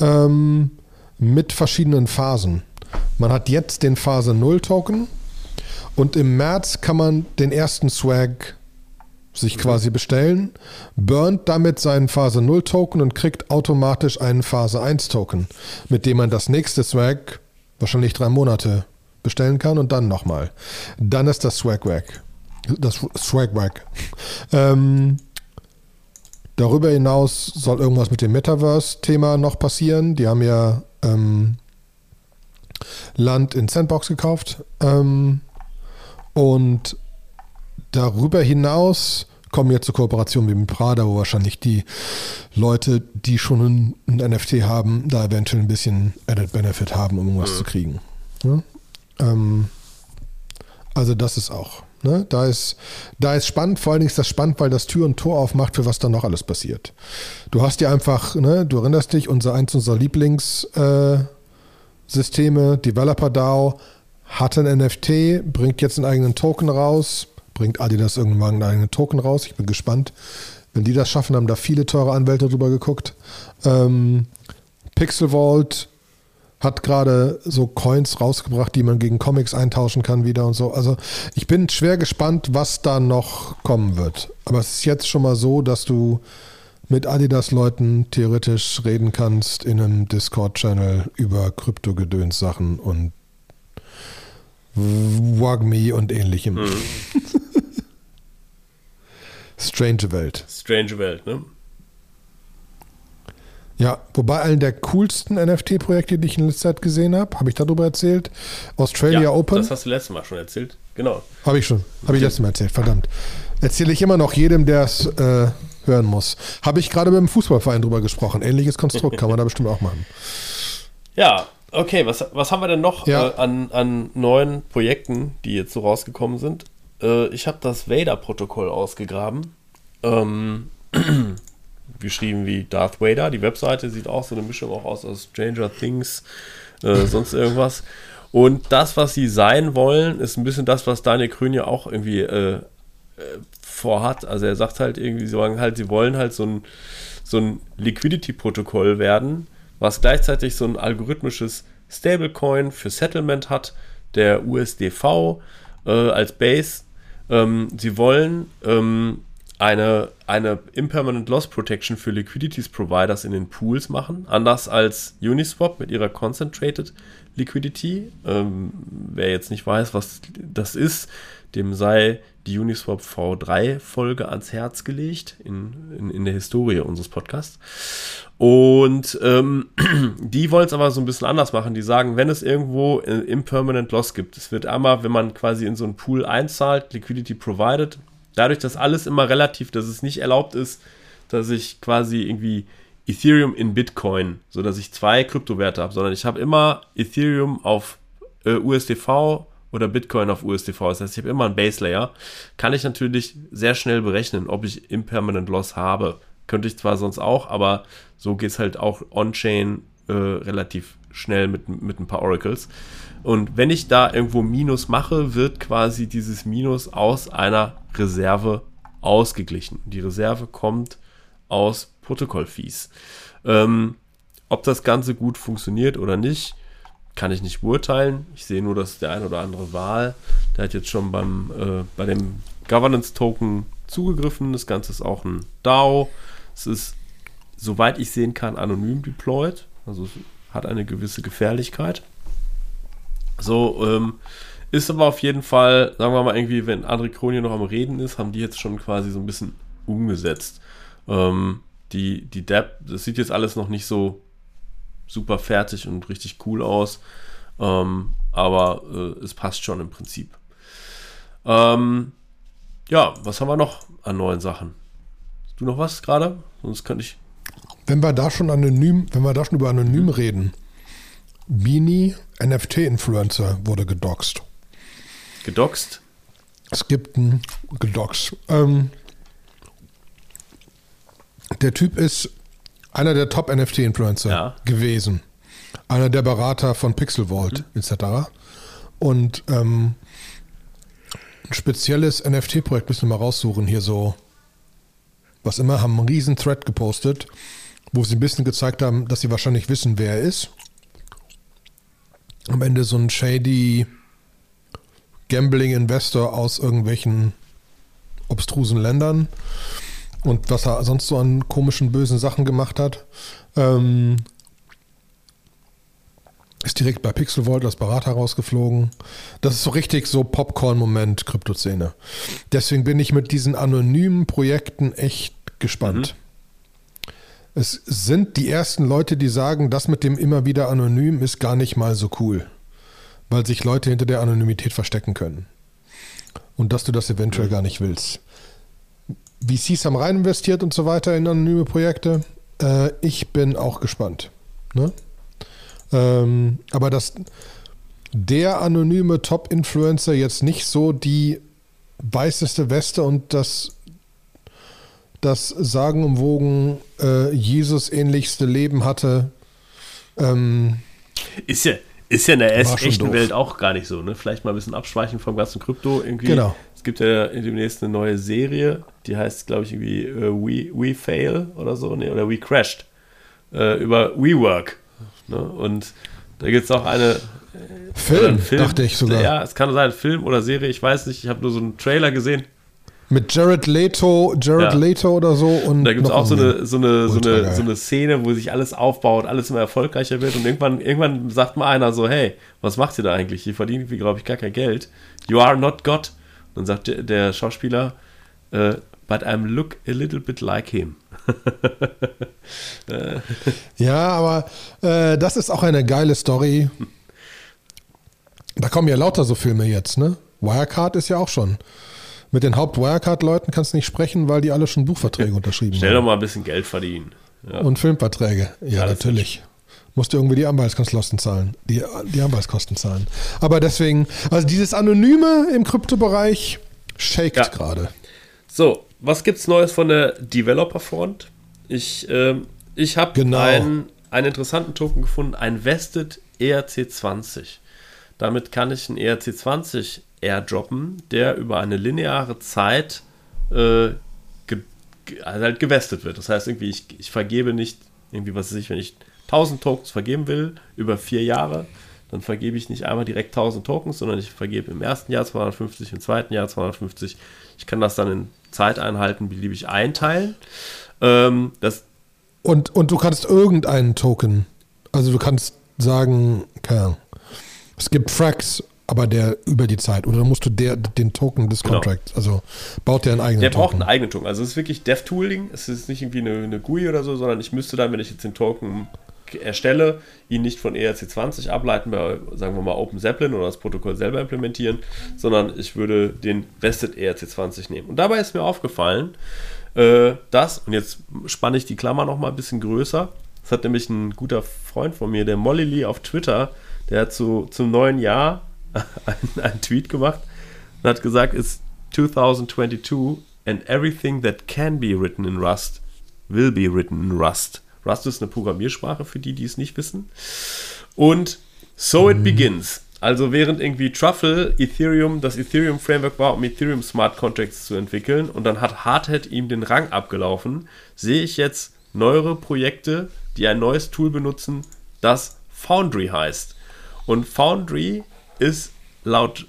ähm, mit verschiedenen Phasen. Man hat jetzt den Phase 0 Token und im März kann man den ersten Swag sich quasi bestellen, burnt damit seinen Phase 0 Token und kriegt automatisch einen Phase 1 Token, mit dem man das nächste Swag wahrscheinlich drei Monate bestellen kann und dann nochmal. Dann ist das Swag Wag. Das Swag Wag. Ähm, darüber hinaus soll irgendwas mit dem Metaverse-Thema noch passieren. Die haben ja ähm, Land in Sandbox gekauft. Ähm, und darüber hinaus kommen jetzt zu Kooperationen wie mit Prada, wo wahrscheinlich die Leute, die schon ein, NFT haben, da eventuell ein bisschen Added Benefit haben, um irgendwas mhm. zu kriegen. Ja? Ähm, also das ist auch. Ne? Da, ist, da ist spannend, vor allen Dingen ist das spannend, weil das Tür und Tor aufmacht, für was dann noch alles passiert. Du hast ja einfach, ne, du erinnerst dich, unser eins unserer Lieblingssysteme, äh, Developer DAO, hat ein NFT, bringt jetzt einen eigenen Token raus, bringt Adidas irgendwann einen eigenen Token raus. Ich bin gespannt. Wenn die das schaffen, haben da viele teure Anwälte drüber geguckt. Ähm, Pixel Vault hat gerade so Coins rausgebracht, die man gegen Comics eintauschen kann wieder und so. Also ich bin schwer gespannt, was da noch kommen wird. Aber es ist jetzt schon mal so, dass du mit Adidas-Leuten theoretisch reden kannst in einem Discord-Channel über Krypto-Gedöns-Sachen und WAGME und ähnlichem. Mhm. Strange Welt. Strange Welt, ne? Ja, wobei einen der coolsten NFT-Projekte, die ich in letzter Zeit gesehen habe, habe ich darüber erzählt. Australia ja, Open. Das hast du letztes Mal schon erzählt. Genau. Habe ich schon. Habe ich letztes Mal erzählt. Verdammt. Erzähle ich immer noch jedem, der es äh, hören muss. Habe ich gerade mit dem Fußballverein drüber gesprochen. Ähnliches Konstrukt kann man da bestimmt auch machen. Ja, okay. Was, was haben wir denn noch ja. äh, an, an neuen Projekten, die jetzt so rausgekommen sind? Äh, ich habe das Vader-Protokoll ausgegraben. Ähm, geschrieben wie Darth Vader. Die Webseite sieht auch so eine Mischung auch aus aus Stranger Things, äh, sonst irgendwas. Und das, was sie sein wollen, ist ein bisschen das, was Daniel Krön ja auch irgendwie äh, äh, vorhat. Also er sagt halt irgendwie, sie sagen halt, sie wollen halt so ein, so ein Liquidity-Protokoll werden, was gleichzeitig so ein algorithmisches Stablecoin für Settlement hat, der USDV äh, als Base. Ähm, sie wollen ähm, eine, eine Impermanent Loss Protection für Liquidities Providers in den Pools machen, anders als Uniswap mit ihrer Concentrated Liquidity. Ähm, wer jetzt nicht weiß, was das ist, dem sei die Uniswap V3-Folge ans Herz gelegt in, in, in, der Historie unseres Podcasts. Und ähm, die wollen es aber so ein bisschen anders machen. Die sagen, wenn es irgendwo äh, Impermanent Loss gibt, es wird einmal, wenn man quasi in so einen Pool einzahlt, Liquidity provided, dadurch, dass alles immer relativ, dass es nicht erlaubt ist, dass ich quasi irgendwie Ethereum in Bitcoin, so dass ich zwei Kryptowerte habe, sondern ich habe immer Ethereum auf äh, USDV oder Bitcoin auf USDV. Das heißt, ich habe immer einen Base Layer. Kann ich natürlich sehr schnell berechnen, ob ich Impermanent Loss habe. Könnte ich zwar sonst auch, aber so geht es halt auch on-chain äh, relativ schnell mit, mit ein paar Oracles. Und wenn ich da irgendwo Minus mache, wird quasi dieses Minus aus einer Reserve ausgeglichen. Die Reserve kommt aus Protokollfees. Ähm, ob das Ganze gut funktioniert oder nicht, kann ich nicht beurteilen. Ich sehe nur, dass der ein oder andere Wahl, der hat jetzt schon beim, äh, bei dem Governance Token zugegriffen. Das Ganze ist auch ein DAO. Es ist, soweit ich sehen kann, anonym deployed. Also es hat eine gewisse Gefährlichkeit. So, ähm, ist aber auf jeden Fall, sagen wir mal irgendwie, wenn André Kronje noch am Reden ist, haben die jetzt schon quasi so ein bisschen umgesetzt. Ähm, die, die Depp, das sieht jetzt alles noch nicht so super fertig und richtig cool aus, ähm, aber äh, es passt schon im Prinzip. Ähm, ja, was haben wir noch an neuen Sachen? Hast du noch was gerade? Sonst könnte ich. Wenn wir da schon anonym, wenn wir da schon über anonym mhm. reden, Beanie, NFT-Influencer, wurde gedoxt. Gedoxt? Es gibt einen Gedoxt. Ähm, der Typ ist einer der Top-NFT-Influencer ja. gewesen. Einer der Berater von Pixel Vault mhm. etc. Und ähm, ein spezielles NFT-Projekt müssen wir mal raussuchen. Hier so, was immer, haben einen riesen Thread gepostet, wo sie ein bisschen gezeigt haben, dass sie wahrscheinlich wissen, wer er ist am Ende so ein shady Gambling-Investor aus irgendwelchen obstrusen Ländern und was er sonst so an komischen, bösen Sachen gemacht hat. Ähm, ist direkt bei Pixelvolt als Berater rausgeflogen. Das ist so richtig so Popcorn-Moment Kryptoszene. Deswegen bin ich mit diesen anonymen Projekten echt gespannt. Mhm. Es sind die ersten Leute, die sagen, das mit dem immer wieder anonym ist gar nicht mal so cool, weil sich Leute hinter der Anonymität verstecken können. Und dass du das eventuell mhm. gar nicht willst. VCs haben rein investiert und so weiter in anonyme Projekte. Äh, ich bin auch gespannt. Ne? Ähm, aber dass der anonyme Top-Influencer jetzt nicht so die weißeste Weste und das, das sagenumwogen äh, Jesus-ähnlichste Leben hatte. Ähm, ist ja, ist ja in der echten Welt auch gar nicht so, ne? Vielleicht mal ein bisschen abschweichen vom ganzen Krypto irgendwie. Genau. Es gibt ja demnächst eine neue Serie, die heißt, glaube ich, irgendwie uh, We, We Fail oder so, nee, oder We Crashed. Uh, über WeWork. Ne? Und da gibt es auch eine. Film, Film, dachte ich sogar. Ja, es kann sein, Film oder Serie, ich weiß nicht. Ich habe nur so einen Trailer gesehen. Mit Jared Leto, Jared ja. Leto oder so. Und da gibt es auch so eine, so, eine, so, eine, so eine Szene, wo sich alles aufbaut, alles immer erfolgreicher wird und irgendwann, irgendwann sagt mal einer so, hey, was macht ihr da eigentlich? Ihr verdient, glaube ich, gar kein Geld. You are not God. Dann sagt der, der Schauspieler, uh, but I'm look a little bit like him. ja, aber äh, das ist auch eine geile Story. Da kommen ja lauter so Filme jetzt, ne? Wirecard ist ja auch schon. Mit den Haupt-Wirecard-Leuten kannst du nicht sprechen, weil die alle schon Buchverträge unterschrieben Schnell haben. Schnell doch mal ein bisschen Geld verdienen. Ja. Und Filmverträge. Ja, Alles natürlich. Musst du irgendwie die Anwaltskosten zahlen. Die, die Anwaltskosten zahlen. Aber deswegen, also dieses Anonyme im Kryptobereich shakt ja. gerade. So, was gibt's Neues von der Developer-Front? Ich, äh, ich habe genau. einen, einen interessanten Token gefunden, ein Vested ERC20. Damit kann ich einen ERC20 airdroppen, der über eine lineare Zeit äh, ge, also halt gewestet wird. Das heißt, irgendwie, ich, ich vergebe nicht, irgendwie, was weiß ich, wenn ich 1000 Tokens vergeben will, über vier Jahre, dann vergebe ich nicht einmal direkt 1000 Tokens, sondern ich vergebe im ersten Jahr 250, im zweiten Jahr 250. Ich kann das dann in Zeiteinheiten beliebig einteilen. Ähm, das und, und du kannst irgendeinen Token, also du kannst sagen, keine es gibt Frax, aber der über die Zeit. Oder musst du der, den Token des genau. Contracts, also baut der einen eigenen der Token? Der braucht einen eigenen Token. Also es ist wirklich Dev-Tooling, es ist nicht irgendwie eine, eine GUI oder so, sondern ich müsste dann, wenn ich jetzt den Token erstelle, ihn nicht von ERC20 ableiten, bei, sagen wir mal, Open Zeppelin oder das Protokoll selber implementieren, sondern ich würde den Vested ERC20 nehmen. Und dabei ist mir aufgefallen, äh, dass, und jetzt spanne ich die Klammer noch mal ein bisschen größer, das hat nämlich ein guter Freund von mir, der Molly Lee auf Twitter, der hat zu, zum neuen Jahr einen, einen Tweet gemacht und hat gesagt, it's 2022 and everything that can be written in Rust will be written in Rust. Rust ist eine Programmiersprache für die, die es nicht wissen. Und so it mhm. begins. Also während irgendwie Truffle Ethereum das Ethereum Framework war, um Ethereum Smart Contracts zu entwickeln und dann hat Hardhead ihm den Rang abgelaufen, sehe ich jetzt neuere Projekte, die ein neues Tool benutzen, das Foundry heißt. Und Foundry ist laut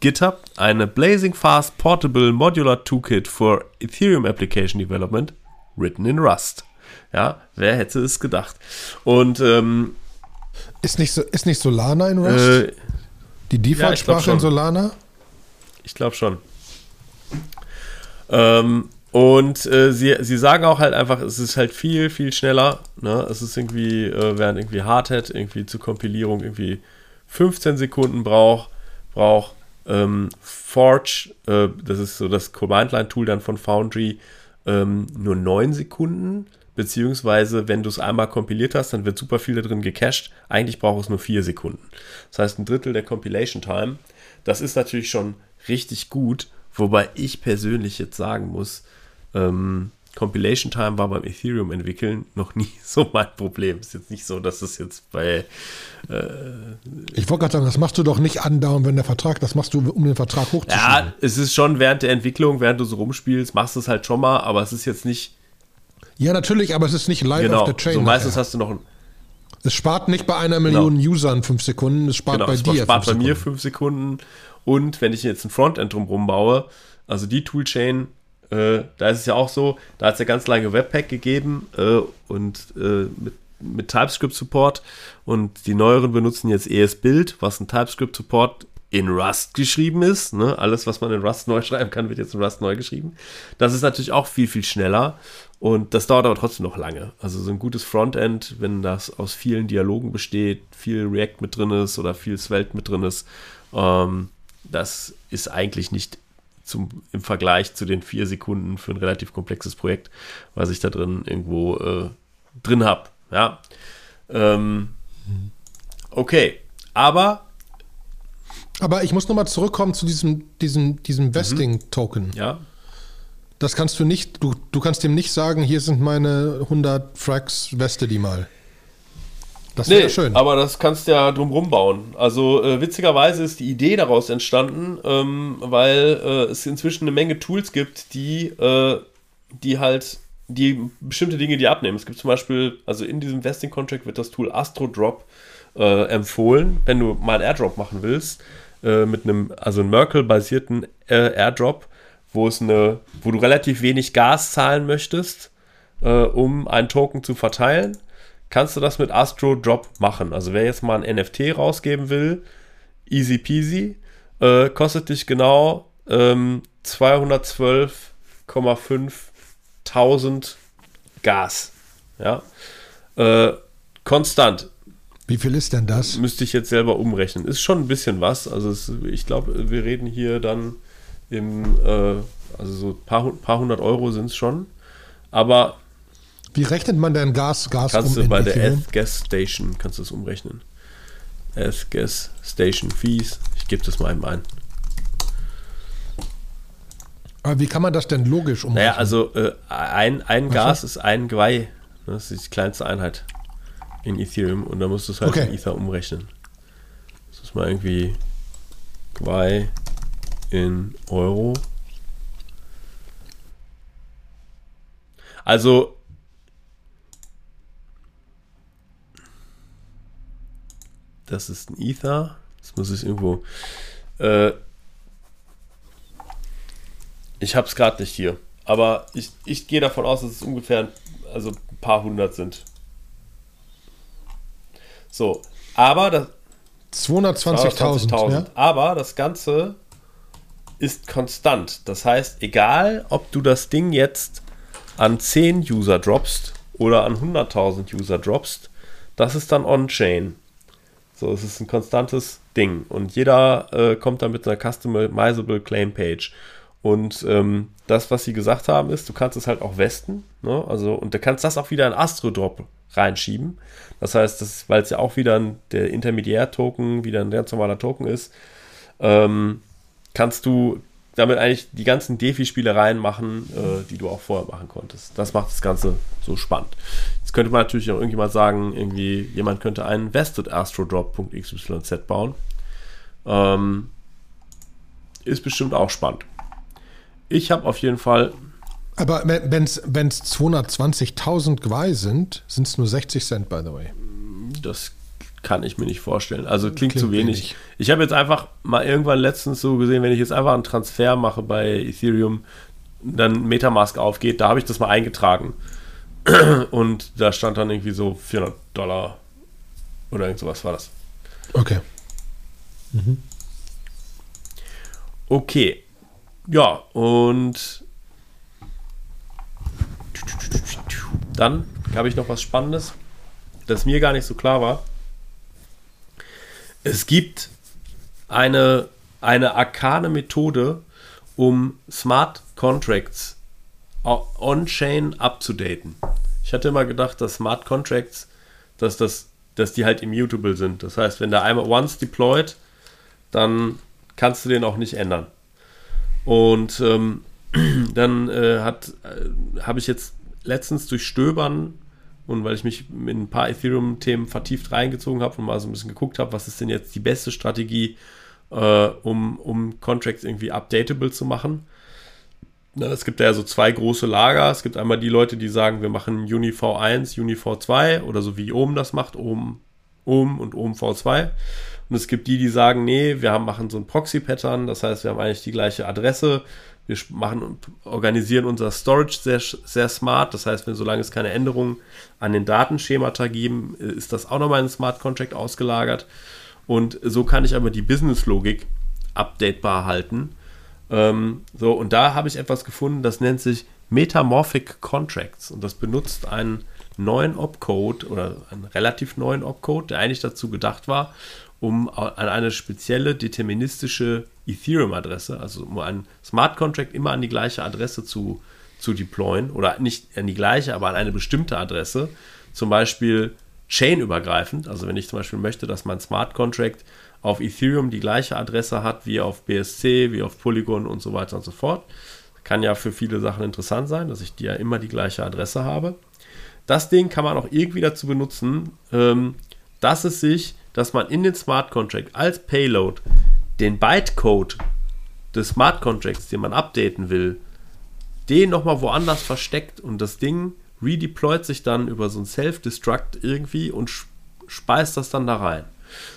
GitHub eine Blazing Fast Portable Modular Toolkit for Ethereum Application Development written in Rust. Ja, wer hätte es gedacht? Und ähm, ist, nicht so, ist nicht Solana in Rust? Äh, Die Default-Sprache ja, in Solana? Ich glaube schon. Ähm, und äh, sie, sie sagen auch halt einfach, es ist halt viel, viel schneller. Ne? Es ist irgendwie, äh, während irgendwie Hardhead irgendwie zur Kompilierung irgendwie 15 Sekunden braucht, braucht ähm, Forge, äh, das ist so das Command-Line-Tool dann von Foundry, ähm, nur 9 Sekunden beziehungsweise wenn du es einmal kompiliert hast, dann wird super viel da drin gecached. Eigentlich braucht es nur vier Sekunden. Das heißt ein Drittel der Compilation Time. Das ist natürlich schon richtig gut, wobei ich persönlich jetzt sagen muss, ähm, Compilation Time war beim Ethereum entwickeln noch nie so mein Problem. Ist jetzt nicht so, dass es jetzt bei. Äh, ich wollte gerade sagen, das machst du doch nicht andauern, wenn der Vertrag, das machst du, um den Vertrag hochzuschieben. Ja, es ist schon während der Entwicklung, während du so rumspielst, machst du es halt schon mal, aber es ist jetzt nicht ja, natürlich, aber es ist nicht live genau. auf der Chain. So meistens hast du noch ein. Es spart nicht bei einer Million genau. Usern fünf Sekunden, es spart genau, bei es dir. Es spart bei mir fünf Sekunden. Und wenn ich jetzt ein Frontend drumherum baue, also die Toolchain Äh, da ist es ja auch so, da hat es ja ganz lange Webpack gegeben äh, und äh, mit, mit TypeScript-Support und die neueren benutzen jetzt ES-Build, was ein TypeScript-Support in Rust geschrieben ist. Ne? Alles, was man in Rust neu schreiben kann, wird jetzt in Rust neu geschrieben. Das ist natürlich auch viel, viel schneller und das dauert aber trotzdem noch lange. Also so ein gutes Frontend, wenn das aus vielen Dialogen besteht, viel React mit drin ist oder viel Svelte mit drin ist, ähm, das ist eigentlich nicht zum, im Vergleich zu den vier Sekunden für ein relativ komplexes Projekt, was ich da drin irgendwo äh, drin habe. Ja. Ähm, okay, aber aber ich muss nochmal zurückkommen zu diesem, diesem, diesem Vesting-Token. ja, Das kannst du nicht, du, du kannst dem nicht sagen, hier sind meine 100 Frags, weste die mal. Das wäre Nee, schön. aber das kannst du ja drumrum bauen. Also äh, witzigerweise ist die Idee daraus entstanden, ähm, weil äh, es inzwischen eine Menge Tools gibt, die, äh, die halt die bestimmte Dinge dir abnehmen. Es gibt zum Beispiel, also in diesem Vesting Contract wird das Tool AstroDrop äh, empfohlen, wenn du mal einen Airdrop machen willst, äh, mit einem, also einen Merkle-basierten äh, Airdrop, wo es eine, wo du relativ wenig Gas zahlen möchtest, äh, um einen Token zu verteilen kannst du das mit Astro Drop machen. Also wer jetzt mal ein NFT rausgeben will, easy peasy, äh, kostet dich genau ähm, 212,5 Gas. Ja. Äh, konstant. Wie viel ist denn das? Müsste ich jetzt selber umrechnen. Ist schon ein bisschen was. Also es, ich glaube, wir reden hier dann im, äh, also so ein paar, paar hundert Euro sind es schon. Aber Wie rechnet man denn Gas, Gas Kannst um du bei der? Earth Gas Station, kannst du es umrechnen. Earth Gas Station Fees. Ich gebe das mal eben ein. Aber wie kann man das denn logisch umrechnen? Naja, also äh, ein, ein Gas ist ein Gwei. Das ist die kleinste Einheit in Ethereum und da musst du es halt Okay. in Ether umrechnen. Das ist mal irgendwie Gwei in Euro. Also das ist ein Ether. Das muss ich irgendwo. Äh, ich habe es gerade nicht hier. Aber ich, ich gehe davon aus, dass es ungefähr also ein paar hundert sind. So, aber das 220.000. 220.000. Ja? Aber das Ganze ist konstant. Das heißt, egal ob du das Ding jetzt an 10 User droppst oder an 100.000 User droppst, das ist dann on-chain. So, es ist ein konstantes Ding. Und jeder äh, kommt dann mit einer customizable Claim Page. Und ähm, das, was sie gesagt haben, ist, du kannst es halt auch westen. Ne? Also, und du kannst das auch wieder in Astro-Drop reinschieben. Das heißt, das, weil es ja auch wieder ein, der Intermediär-Token, wieder ein ganz normaler Token ist, ähm, kannst du damit eigentlich die ganzen Defi-Spielereien machen, äh, die du auch vorher machen konntest. Das macht das Ganze so spannend. Jetzt könnte man natürlich auch irgendjemand sagen, irgendwie, jemand könnte einen Vested Astrodrop.xyz bauen. Ähm, ist bestimmt auch spannend. Ich habe auf jeden Fall, Aber wenn es 220.000 Gwei sind, sind es nur 60 Cent, by the way. das kann ich mir nicht vorstellen. Also klingt, Klingt zu wenig. wenig. Ich habe jetzt einfach mal irgendwann letztens so gesehen, wenn ich jetzt einfach einen Transfer mache bei Ethereum, dann Metamask aufgeht, da habe ich das mal eingetragen. Und da stand dann irgendwie so 400 Dollar oder irgend sowas war das. Okay. Okay. Ja, und dann habe ich noch was Spannendes, das mir gar nicht so klar war. Es gibt eine, eine arkane Methode, um Smart Contracts on-chain abzudaten. Ich hatte immer gedacht, dass Smart Contracts, dass, das, dass die halt immutable sind. Das heißt, wenn der einmal once deployed, dann kannst du den auch nicht ändern. Und ähm, dann äh, äh, habe ich jetzt letztens durch Stöbern und weil ich mich in ein paar Ethereum-Themen vertieft reingezogen habe und mal so ein bisschen geguckt habe, was ist denn jetzt die beste Strategie, äh, um, um Contracts irgendwie updatable zu machen. Na, es gibt ja so zwei große Lager. Es gibt einmal die Leute, die sagen, wir machen Uni V1, Uni V2 oder so wie Ohm das macht, Ohm, Ohm und Ohm V2. Und es gibt die, die sagen, nee, wir haben, machen so ein Proxy-Pattern, das heißt, wir haben eigentlich die gleiche Adresse, wir machen, organisieren unser Storage sehr, sehr smart. Das heißt, wenn solange es keine Änderungen an den Datenschemata geben, äh, ist das auch nochmal in Smart Contract ausgelagert. Und so kann ich aber die Business-Logik updatebar halten. Ähm, so, und da habe ich etwas gefunden, das nennt sich Metamorphic Contracts. Und das benutzt einen neuen Opcode oder einen relativ neuen Opcode, der eigentlich dazu gedacht war, um an eine spezielle deterministische Ethereum-Adresse, also um einen Smart Contract immer an die gleiche Adresse zu, zu deployen oder nicht an die gleiche, aber an eine bestimmte Adresse, zum Beispiel chain-übergreifend. Also wenn ich zum Beispiel möchte, dass mein Smart Contract auf Ethereum die gleiche Adresse hat wie auf BSC, wie auf Polygon und so weiter und so fort. Kann ja für viele Sachen interessant sein, dass ich die ja immer die gleiche Adresse habe. Das Ding kann man auch irgendwie dazu benutzen, ähm, dass es sich dass man in den Smart Contract als Payload den Bytecode des Smart Contracts, den man updaten will, den nochmal woanders versteckt und das Ding redeployt sich dann über so ein Self-Destruct irgendwie und speist das dann da rein.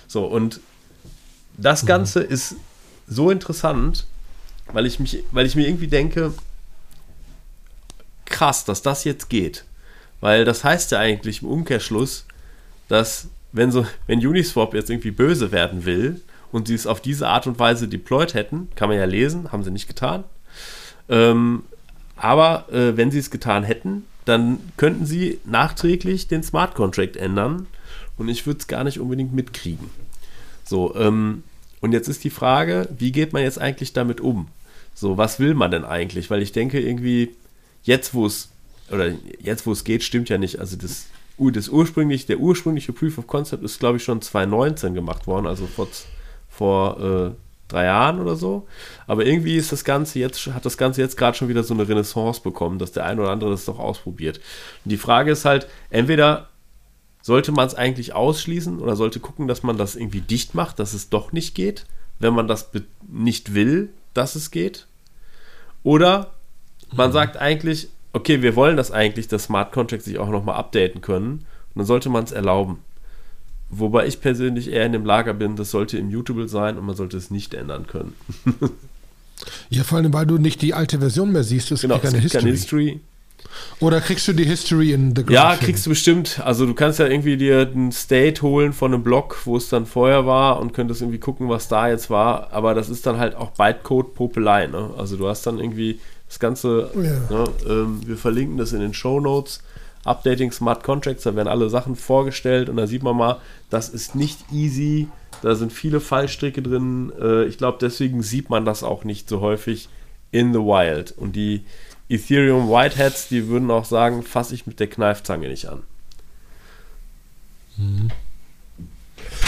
So, und das mhm. Ganze mhm. ist so interessant, weil ich, mich, weil ich mir irgendwie denke, krass, dass das jetzt geht. Weil das heißt ja eigentlich im Umkehrschluss, dass wenn so, wenn Uniswap jetzt irgendwie böse werden will und sie es auf diese Art und Weise deployed hätten, kann man ja lesen, haben sie nicht getan. Ähm, aber äh, wenn sie es getan hätten, dann könnten sie nachträglich den Smart Contract ändern und ich würde es gar nicht unbedingt mitkriegen. So, ähm, und jetzt ist die Frage, wie geht man jetzt eigentlich damit um? So, was will man denn eigentlich? Weil ich denke irgendwie, jetzt wo es, oder jetzt wo es geht, stimmt ja nicht. Also das das ursprünglich, der ursprüngliche Proof of Concept ist, glaube ich, schon 2019 gemacht worden, also vor, vor äh, drei Jahren oder so. Aber irgendwie ist das Ganze jetzt, hat das Ganze jetzt gerade schon wieder so eine Renaissance bekommen, dass der ein oder andere das doch ausprobiert. Und die Frage ist halt, entweder sollte man es eigentlich ausschließen oder sollte gucken, dass man das irgendwie dicht macht, dass es doch nicht geht, wenn man das nicht will, dass es geht. Oder man mhm. sagt eigentlich, okay, wir wollen das eigentlich, dass Smart Contracts sich auch nochmal updaten können. Und dann sollte man es erlauben. Wobei ich persönlich eher in dem Lager bin, das sollte immutable sein und man sollte es nicht ändern können. ja, vor allem, weil du nicht die alte Version mehr siehst. Es genau, gibt keine, es gibt History. keine History. Oder kriegst du die History in the Graph Ja, kriegst du bestimmt. Also du kannst ja irgendwie dir einen State holen von einem Block, wo es dann vorher war und könntest irgendwie gucken, was da jetzt war. Aber das ist dann halt auch Bytecode-Popelei. Ne? Also du hast dann irgendwie das Ganze, ja. ne, ähm, wir verlinken das in den Show Notes. Updating Smart Contracts, da werden alle Sachen vorgestellt und da sieht man mal, das ist nicht easy. Da sind viele Fallstricke drin. Äh, ich glaube, deswegen sieht man das auch nicht so häufig in the wild. Und die Ethereum Whiteheads, die würden auch sagen, fasse ich mit der Kneifzange nicht an. Mhm.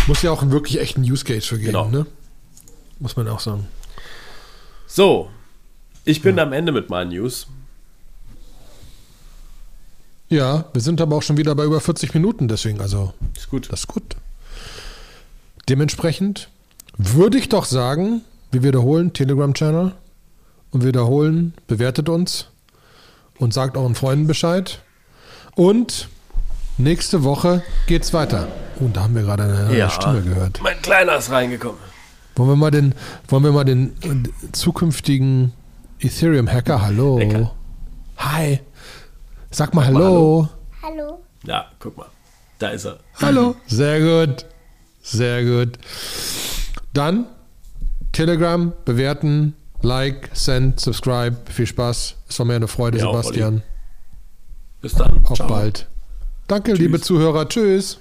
Muss ja auch einen wirklich echten Use Case für geben, genau. ne? Muss man auch sagen. So, ich bin ja. am Ende mit meinen News. Ja, wir sind aber auch schon wieder bei über 40 Minuten, deswegen, also. Ist gut. Das ist gut. Dementsprechend würde ich doch sagen, wir wiederholen Telegram-Channel und wiederholen, bewertet uns und sagt euren Freunden Bescheid. Und nächste Woche geht's weiter. Und oh, da haben wir gerade eine ja, Stimme gehört. Mein Kleiner ist reingekommen. Wollen wir mal den, wollen wir mal den zukünftigen Ethereum-Hacker, hallo. Lecker. Hi. Sag mal hallo. Hallo. Ja, guck mal. Da ist er. Hallo. Sehr gut. Sehr gut. Dann Telegram bewerten, Like, Send, Subscribe. Viel Spaß. Es war mir eine Freude, ja, Sebastian. Bis dann. Auf Ciao. bald. Danke, Tschüss. liebe Zuhörer. Tschüss.